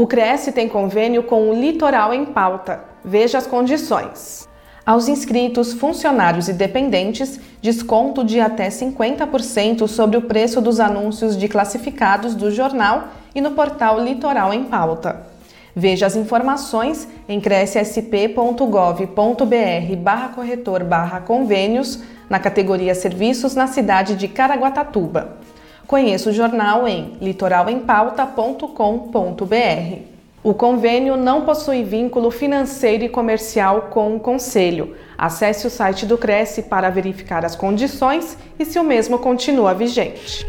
O Cresce tem convênio com o Litoral em Pauta. Veja as condições. Aos inscritos, funcionários e dependentes, desconto de até 50% sobre o preço dos anúncios de classificados do jornal e no portal Litoral em Pauta. Veja as informações em crescsp.gov.br barra corretor barra convênios na categoria Serviços na cidade de Caraguatatuba. Conheça o jornal em litoralempauta.com.br. O convênio não possui vínculo financeiro e comercial com o Conselho. Acesse o site do Cresce para verificar as condições e se o mesmo continua vigente.